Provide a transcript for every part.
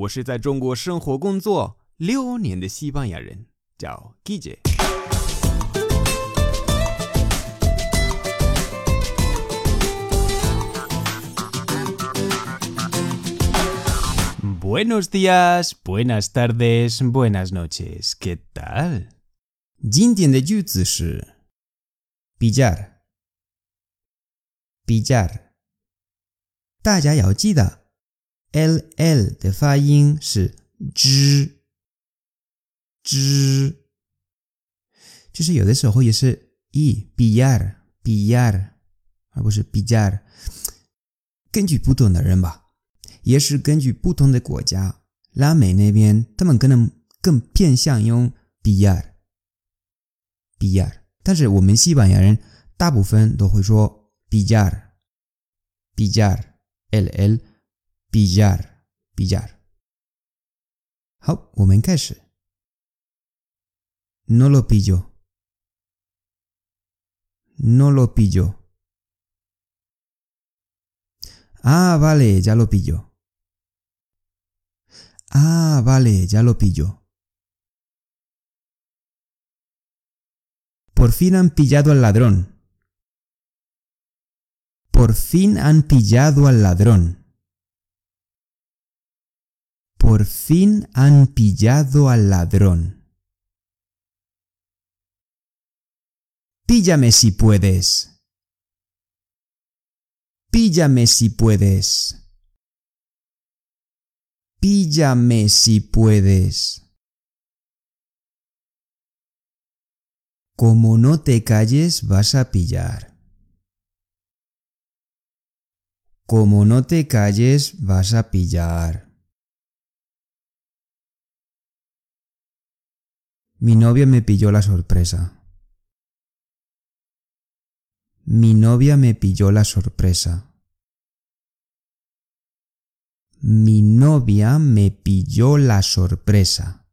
我是在中国生活工作六年的西班牙人，叫 Guille。Buenos días, buenas tardes, buenas noches. ¿Qué tal? 今天的句子是 pillar pillar。大家要记得 l l 的发音是 z，z，就是有的时候也是 e b r b r，而不是 bier，。根据不同的人吧，也是根据不同的国家，拉美那边他们可能更偏向用 b r b r，但是我们西班牙人大部分都会说 pillar pillar l l。Pillar, pillar. No lo pillo. No lo pillo. Ah, vale, ya lo pillo. Ah, vale, ya lo pillo. Por fin han pillado al ladrón. Por fin han pillado al ladrón. Por fin han pillado al ladrón. Píllame si puedes. Píllame si puedes. Píllame si puedes. Como no te calles vas a pillar. Como no te calles vas a pillar. Mi novia me pilló la sorpresa. Mi novia me pilló la sorpresa. Mi novia me pilló la sorpresa.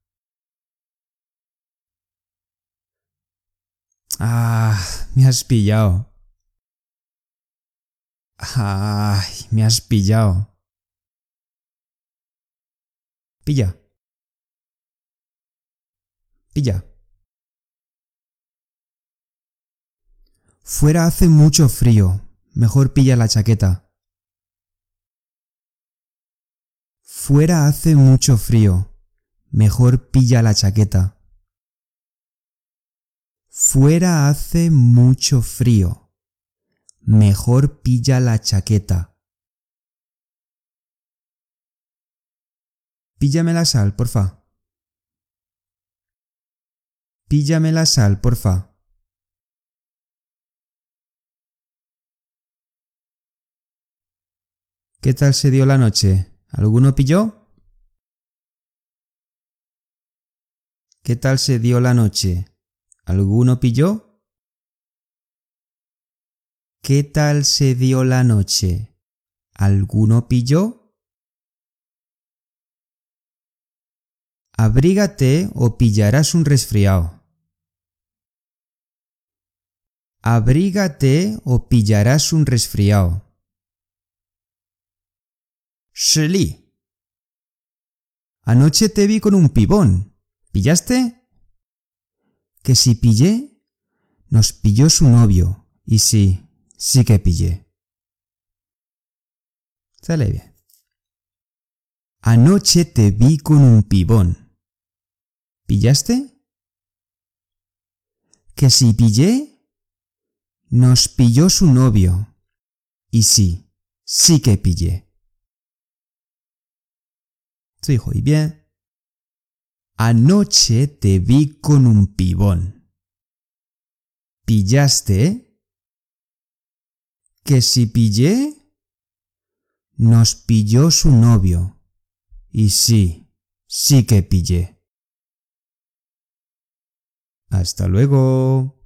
Ah, me has pillado. Ay, me has pillado. Pilla. Fuera hace mucho frío. Mejor pilla la chaqueta. Fuera hace mucho frío. Mejor pilla la chaqueta. Fuera hace mucho frío. Mejor pilla la chaqueta. Píllame la sal, porfa. Píllame la sal, porfa. ¿Qué tal se dio la noche? ¿Alguno pilló? ¿Qué tal se dio la noche? ¿Alguno pilló? ¿Qué tal se dio la noche? ¿Alguno pilló? Abrígate o pillarás un resfriado. Abrígate o pillarás un resfriado. Shili. Anoche te vi con un pibón. ¿Pillaste? Que si pillé, nos pilló su novio. Y sí, sí que pillé. Sale bien. Anoche te vi con un pibón. ¿Pillaste? Que si pillé, nos pilló su novio. Y sí, sí que pillé. y bien. Anoche te vi con un pibón. ¿Pillaste? Que si pillé, nos pilló su novio. Y sí, sí que pillé. Hasta luego.